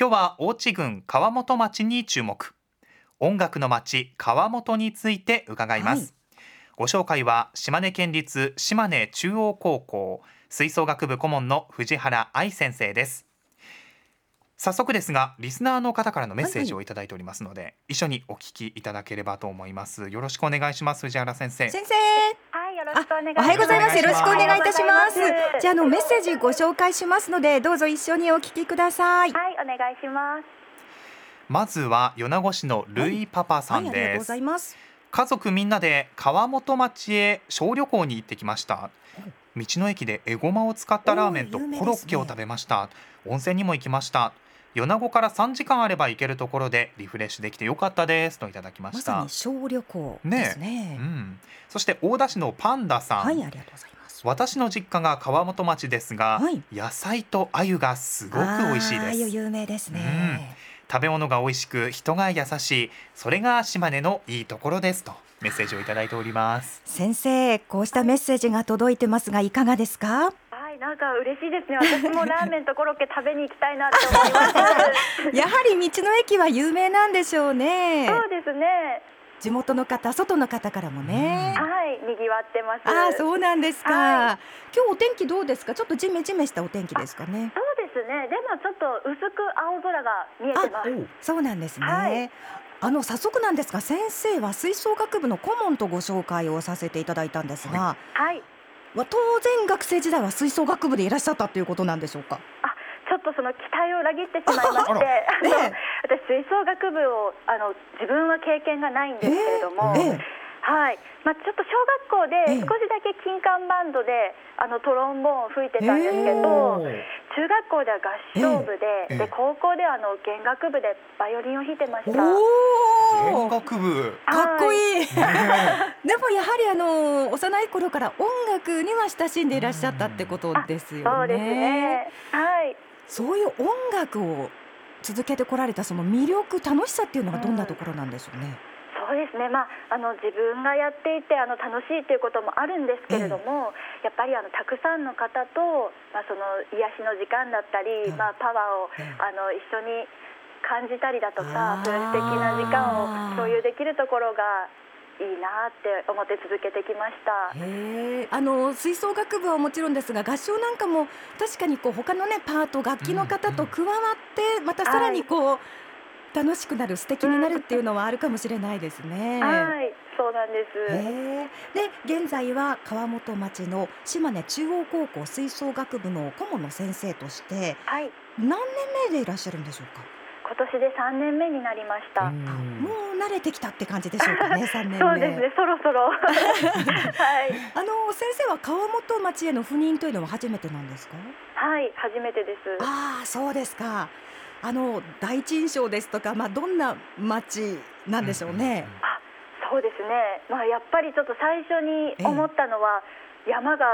今日は大地郡川本町に注目。音楽の町川本について伺います、ご紹介は島根県立島根中央高校吹奏楽部顧問の藤原愛先生です早速ですがリスナーの方からのメッセージをいただいておりますので、一緒にお聞きいただければと思います。よろしくお願いします藤原先生。先生はい、よろしくお願いします。おはようございます。よろしくお願いいたします。じゃああのメッセージご紹介しますのでどうぞ一緒にお聞きください。はい、お願いします。まずは米子市のルイパパさんはいありがとうごです、ざいます。家族みんなで川本町へ小旅行に行ってきました。道の駅でエゴマを使ったラーメンとコですねロッケを食べました、温泉にも行きました米子から3時間あれば行けるところでリフレッシュできてよかったですといただきました、まさに小旅行ですね。うん、そして大田市のパンダさん、はいありがとうございます。私の実家が川本町ですが、はい。野菜と鮎がすごく美味しいです。有名ですね、食べ物が美味しく人が優しいそれが島根のいいところですとメッセージをいただいております。先生こうしたメッセージが届いてますがいかがですか？はい、なんか嬉しいですね。私もラーメンとコロッケ食べに行きたいなって思います。やはり道の駅は有名なんでしょうねそうですね。地元の方外の方からもね、はい、賑わってます。ああそうなんですか、は今日お天気どうですか？ちょっとジメジメしたお天気ですかねそうですね。でもちょっと薄く青空が見えてます。そうなんですね、はいあの早速なんですが先生は吹奏楽部の顧問とご紹介をさせていただいたんですが、はい。は当然学生時代は吹奏楽部でいらっしゃったということなんでしょうか？あ、ちょっとその期待を裏切ってしまいまして、あのえ。私吹奏楽部をあの自分は経験がないんですけれども、ええはい、まあ、ちょっと小学校ええ。で少しだけ金管バンドであのトロンボーンを吹いてたんですけえど、え。中学校では合唱部で,、ええ。で高校ではあの弦楽部でバイオリンを弾いてました。おお弦楽部かっこいい、ね。でもやはりあの幼い頃から音楽には親しんでいらっしゃったってことですよね。そうですね。はい。そういう音楽を続けてこられたその魅力楽しさっていうのがどんなところなんでしょうね。そうですね、まあ、あの自分がやっていてあの楽しいということもあるんですけれども、やっぱりあのたくさんの方と、まあ、その癒しの時間だったり、ええまあ、パワーをええあの一緒に感じたりだとかそういう素敵な時間を共有できるところがいいなって思って続けてきました。あの吹奏楽部はもちろんですが合唱なんかも確かにこう他のねパート楽器の方と加わってまたさらにこう、楽しくなる素敵になるっていうのはあるかもしれないですね。はい、そうなんです。で現在は川本町の島根中央高校吹奏楽部の顧問の先生としてはい、何年目でいらっしゃるんでしょうか？今年で3年目になりました。あもう慣れてきたって感じでしょうかね 3年目。そうですね、そろそろ。はい。あの先生は川本町への赴任というのは初めてなんですか？はい、初めてです。ああそうですか。あの第一印象ですとかまあどんな町なんでしょうね？あそうですね、まあ、やっぱりちょっと最初に思ったのは、山が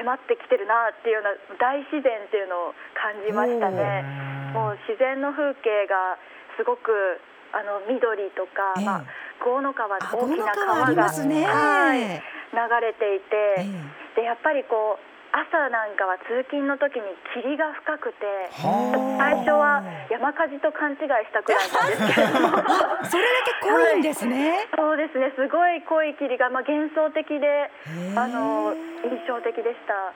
迫ってきてるなっていうような大自然っていうのを感じましたね。もう自然の風景がすごくあの緑とか、ええまあ、郷の川あ大きな川がね。はいえ流れていて、えでやっぱりこう朝なんかは通勤の時に霧が深くてはあ最初は山火事と勘違いしたくらいなんですけれども。あそれだけ濃いんですね。そうですね、すごい濃い霧が、まあ、幻想的で、あの印象的でした。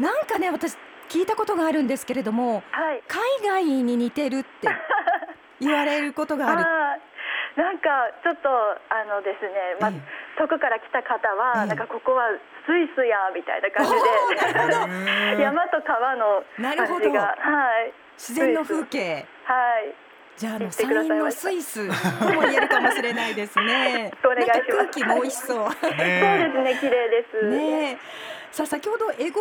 なんかね私聞いたことがあるんですけれどもはい。海外に似てるって言われることがある。なんかちょっとあのですね、まあええ遠くから来た方は、ええなんかここはスイスやみたいな感じで、山と川の感じが、はい、自然の風景。はい、じゃああの山陰のスイスとも言えるかもしれないですね。お願い空気も美味しそう。そうですね、綺麗です。ねえ。さあ先ほどエゴ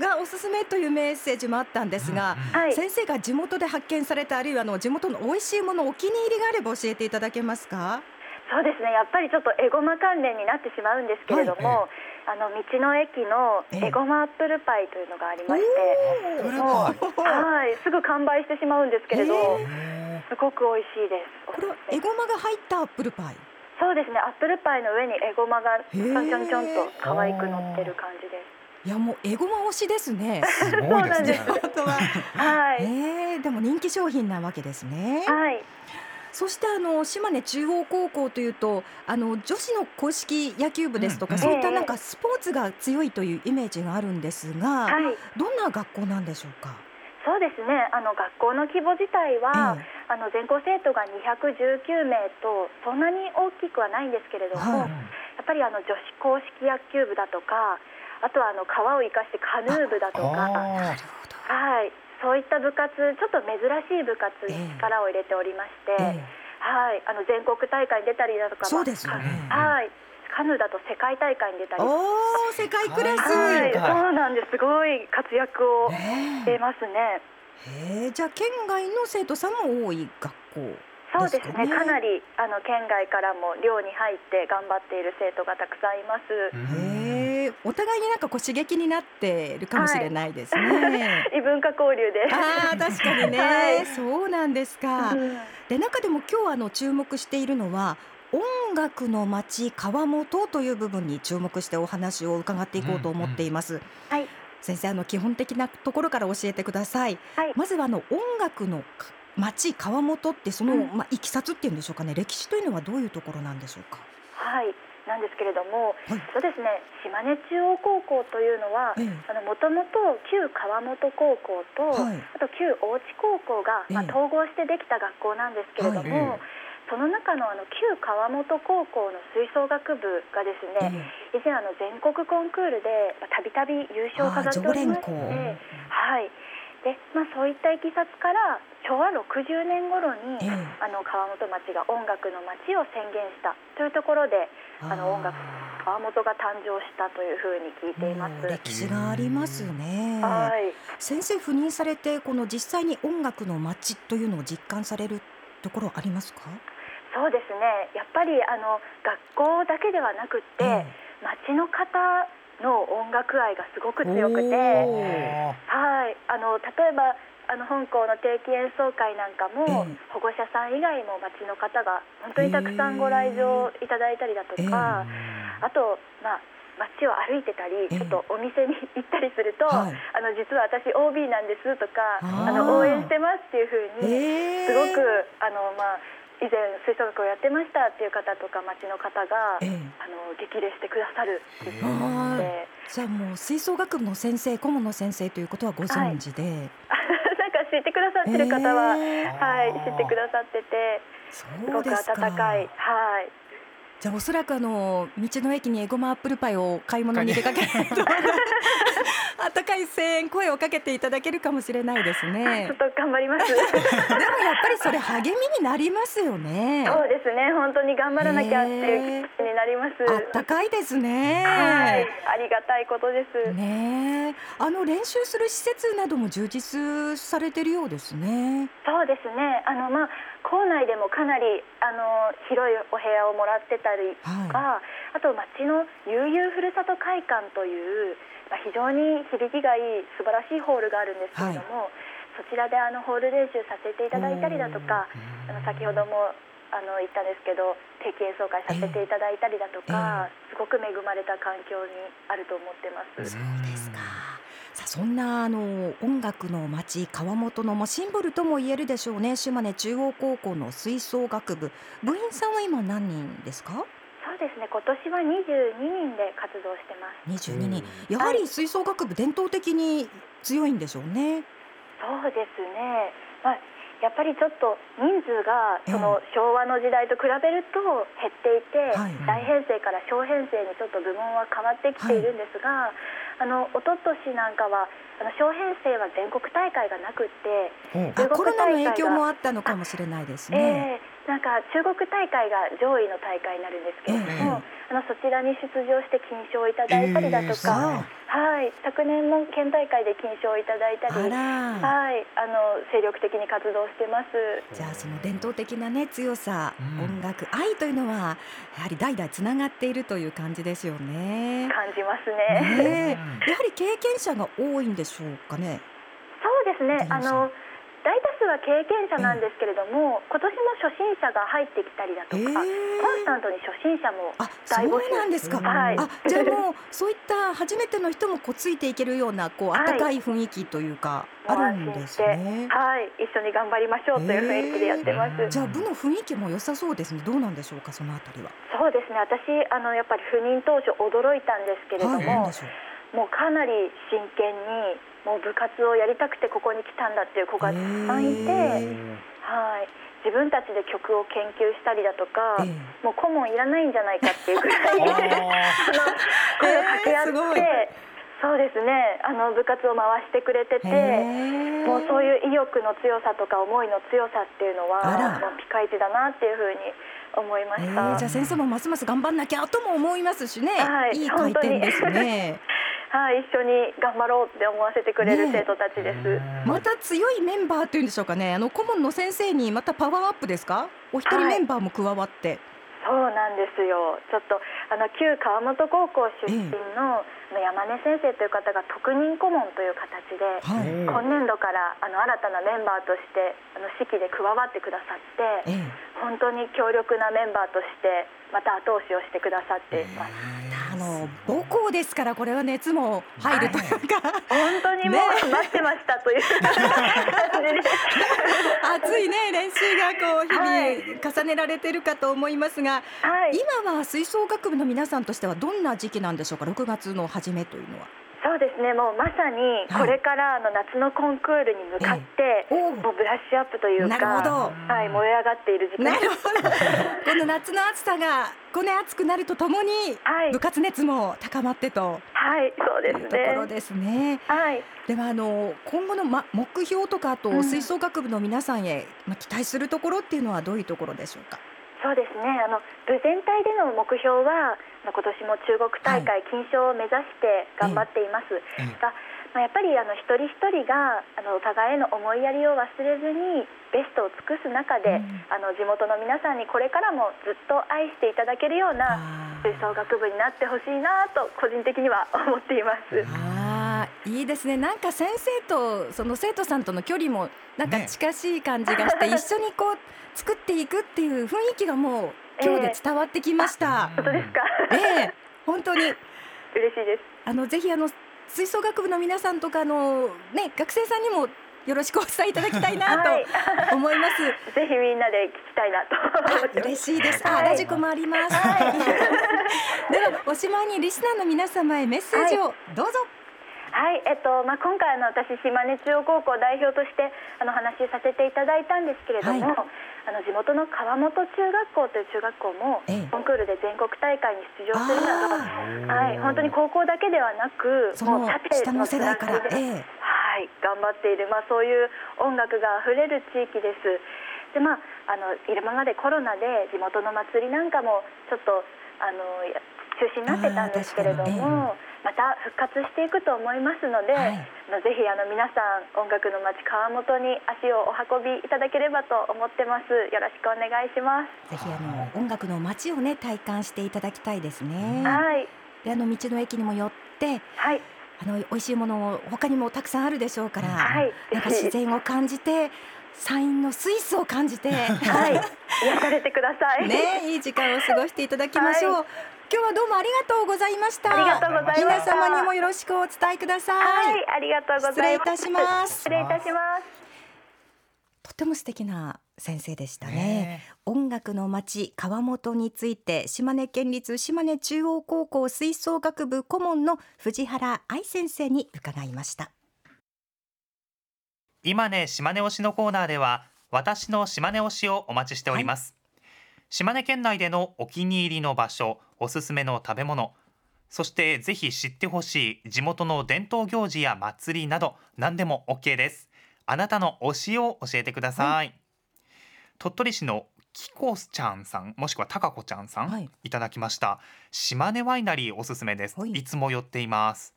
マがおすすめというメッセージもあったんですが、はい、先生が地元で発見されたあるいはあの地元の美味しいものお気に入りがあれば教えていただけますか？そうですね、やっぱりちょっとエゴマ関連になってしまうんですけれども、あの道の駅のエゴマアップルパイというのがありまして、アップルもう。パはい、すぐ完売してしまうんですけれど、へイすごく美味しいです。これはエゴマが入ったアップルパイ？そうですね、アップルパイの上にエゴマがちょんちょんちょんと可愛く乗ってる感じです。いやもうエゴマ推しですね。すごいですね。本当は。はい、えー、でも人気商品なわけですね。はい、そしてあの島根中央高校というとあの女子の硬式野球部ですとか、うんうんそういったなんかスポーツが強いというイメージがあるんですが、はい、どんな学校なんでしょうか？そうですね。あの学校の規模自体は、えあの全校生徒が219名とそんなに大きくはないんですけれども、はいやっぱりあの女子硬式野球部だとか、あとはあの川を生かしてカヌー部だとか。はい、そういった部活ちょっと珍しい部活に力を入れておりまして、えはい、あの全国大会に出たりだとか、そうですよね。はい、カヌーだと世界大会に出たえり、はおお世界クラス。い、はいそうなんです。すごい活躍をねしてますね。ええーじゃあ県外の生徒さんも多い学校。そうですね？ですかねかなりあの県外からも寮に入って頑張っている生徒がたくさんいます。へえお互いになんかこう刺激になってるかもしれないですね。異文化交流で。ああ確かにね、はいそうなんですか。うんで中でも今日あの注目しているのは音楽の街川本という部分に注目してお話を伺っていこうと思っています。はい先生あの基本的なところから教えてください。はいまずはあの音楽のか街川本ってその、うんまあいきさつっていうんでしょうかね歴史というのはどういうところなんでしょうか？はい。なんですけれども、はいそうですね。島根中央高校というのは、ええあの元々旧川本高校と、はいあと旧大地高校が、まあ、ええ統合してできた学校なんですけれども、はいその中のあの旧川本高校の吹奏楽部がですね、以前あの全国コンクールでまあたびたび優勝を飾っておりまして、はい。で、まあそういったいきさつから昭和60年頃に、ええあの川本町が音楽の町を宣言したというところで、あの音楽川本が誕生したというふうに聞いています。歴史がありますね。はい。先生赴任されてこの実際に音楽の街というのを実感されるところありますか？そうですね。やっぱりあの学校だけではなくって、え町の方の音楽愛がすごく強くて、おはい。あの例えばあの本校の定期演奏会なんかも、ええ保護者さん以外も町の方が本当にたくさんご来場いただいたりだとか、あとまあ街を歩いてたり、ええちょっとお店に行ったりすると、はい。あの実は私 OB なんですとか、あの応援してますっていうふうに、えすごくあのまあ以前吹奏楽をやってましたっていう方とか町の方が、ええ。あの激励してくださるっていうのはで、じゃあもう吹奏楽部の先生顧問の先生ということはご存知で、なんか知ってくださってる方は、ええ。はい知ってくださっててすそうごく温かい。はい。じゃあおそらくあの道の駅にエゴマアップルパイを買い物に出かけないと 温かい声援声をかけていただけるかもしれないですね。ちょっと頑張ります。でもやっぱりそれ励みになりますよね。そうですね本当に頑張らなきゃっていう気になります。あったかいですね。はいありがたいことです。ねえ。あの練習する施設なども充実されてるようですね。そうですね。あのまあ校内でもかなりあの広いお部屋をもらってたりとか、はあと町の悠々ふるさと会館という、まあ、非常に響きがいい素晴らしいホールがあるんですけれども、そちらであのホール練習させていただいたりだとか、あの先ほどもあの言ったんですけど定期演奏会させていただいたりだとか、すごく恵まれた環境にあると思ってます。そうですか。さあそんなあの音楽の街川本のまあシンボルとも言えるでしょうね。島根中央高校の吹奏楽部。部員さんは今何人ですか？そうですね。今年は22人で活動してます。22人。やはり吹奏楽部伝統的に強いんでしょうね。そうですね、まあ、やっぱりちょっと人数がええ。その昭和の時代と比べると減っていて、はい。大編成から小編成にちょっと部門は変わってきているんですが、あの一昨年なんかはあの小編成は全国大会がなくって、あ中国コロナの影響もあったのかもしれないですね、ええなんか中国大会が上位の大会になるんですけれども、あのそちらに出場して金賞をいただいたりだとさか、はい、昨年も県大会で金賞をいただいたり。はい、あの精力的に活動してます。じゃあその伝統的なね強さ、うん音楽愛というのはやはり代々つながっているという感じですよね。感じますね。ねえやはり経験者が多いんでしょうかね。そうですね。あの大多数は経験者なんですけれども、今年も初心者が入ってきたりだとか、えーコンスタントに初心者もあそう大募集なんですか、はいあじゃあ もうそういった初めての人もこうついていけるようなこうはい温かい雰囲気というか、あるんですね。はい、一緒に頑張りましょうという雰囲気でやってます。えーじゃあ部の雰囲気も良さそうですね。どうなんでしょうかそのあたりは。そうですね。私あのやっぱり赴任当初驚いたんですけれども、はい。もうかなり真剣にもう部活をやりたくてここに来たんだっていう子がたくさんいて、へはい、自分たちで曲を研究したりだとか、ええもう顧問いらないんじゃないかっていうぐらい声を掛け合って、そうですね。あの部活を回してくれてて。へもうそういう意欲の強さとか思いの強さっていうのはもうピカイチだなっていうふうに思いまえした。ーじゃあ先生もますます頑張んなきゃとも思いますしね。はいいい回転ですね。はい、一緒に頑張ろうって思わせてくれる生徒たちです。また強いメンバーというんでしょうかね。あの顧問の先生にまたパワーアップですか？お一人はいメンバーも加わって。そうなんですよ。ちょっとあの旧川本高校出身の、山根先生という方が特任顧問という形で、はい。今年度からあの新たなメンバーとしてあの指揮で加わってくださって、ええ。本当に強力なメンバーとしてまた後押しをしてくださっています。あの母校ですからこれは熱も入るというか、本当にもねう待ってましたという感じで。熱いね練習がこう日はい々重ねられてるかと思いますが、はい。今は吹奏楽部の皆さんとしてはどんな時期なんでしょうか？6月の初めというのは。そうですね。もうまさにこれからあの夏のコンクールに向かって、おうもうブラッシュアップというか、なるほどはい、燃え上がっている時間なです。るほど この夏の暑さがこうね暑くなるとともにはい部活熱も高まってとはい、そうですね。ところですね。はい。ではあの今後の、ま、目標とかあとうん吹奏楽部の皆さんへ、ま、期待するところっていうのはどういうところでしょうか？そうですね。あの部全体での目標は、まあ今年も中国大会金賞を目指して頑張っています。ええが、まあ、やっぱりあの一人一人があのお互いへの思いやりを忘れずにベストを尽くす中で、うん。あの地元の皆さんにこれからもずっと愛していただけるようなあ吹奏楽部になってほしいなと個人的には思っています。あーいいですね。なんか先生とその生徒さんとの距離もなんかね。近しい感じがして、一緒にこう作っていくっていう雰囲気がもう今日で伝わってきました。本当ですか？ええ本当に嬉しいです。あのぜひあの吹奏楽部の皆さんとかあのね学生さんにもよろしくお伝えいただきたいなはいと思います。ぜひみんなで聞きたいなと。嬉しいです。あ、はいラジコもあります。ではおしまいにリスナーの皆様へメッセージをどうぞ。はい、えっとまあ今回あの私島根中央高校代表としてあの話しさせていただいたんですけれども、はい。あの地元の川本中学校という中学校もええ。コンクールで全国大会に出場するなど、あはい本当に高校だけではなくそのもう縦下の世代からええ。はい頑張っているまあそういう音楽があふれる地域です。でまああの今までコロナで地元の祭りなんかもちょっとあのや中止になってたんですけれども、また復活していくと思いますので、はいぜひあの皆さん音楽の街川本に足をお運びいただければと思ってます。よろしくお願いします。ぜひあの音楽の街をね体感していただきたいですね。はいであの道の駅にも寄ってはいあの美味しいものを他にもたくさんあるでしょうから、はいなんか自然を感じて山陰のスイスを感じて、はい癒されてください。ねいい時間を過ごしていただきましょう。は今日はどうもありがとうございました。ありがとうございま皆した。様にもよろしくお伝えください。はいありがとうございます。失礼いたします失礼いたします。とても素敵な先生でしたね。ね音楽の街川本について島根県立島根中央高校吹奏楽部顧問の藤原愛先生に伺いました。今ね島根推しのコーナーでは私の島根推しをお待ちしております、島根県内でのお気に入りの場所おすすめの食べ物。そしてぜひ知ってほしい地元の伝統行事や祭りなど何でも OK です。あなたの推しを教えてください、鳥取市のきこちゃんさんもしくはたかこちゃんさん、はい。い、ただきました。島根ワイナリーおすすめです、はい。いつも寄っています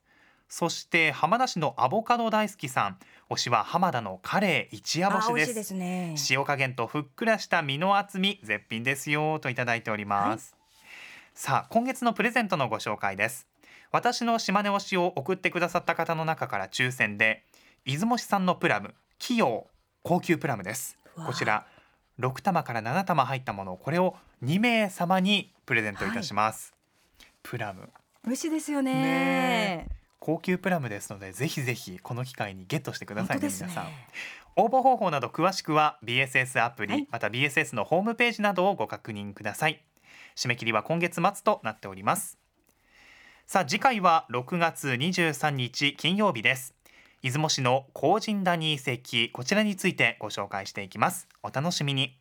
そして浜田市のアボカド大好きさん。推しは浜田のカレー一夜干しです。あ美味しいですね。塩加減とふっくらした身の厚み絶品ですよといただいております、さあ今月のプレゼントのご紹介です。私の島根推しを送ってくださった方の中から抽選で出雲市産のプラム器用高級プラムです。こちら6玉から7玉入ったものこれを2名様にプレゼントいたします、プラム。美味しいですよね。ね高級プラムですのでぜひぜひこの機会にゲットしてくださいねね。皆さん。応募方法など詳しくは BSS アプリ、はい。また BSS のホームページなどをご確認ください。締め切りは今月末となっております。さあ次回は6月23日金曜日です。出雲市の高神谷遺跡こちらについてご紹介していきます。お楽しみに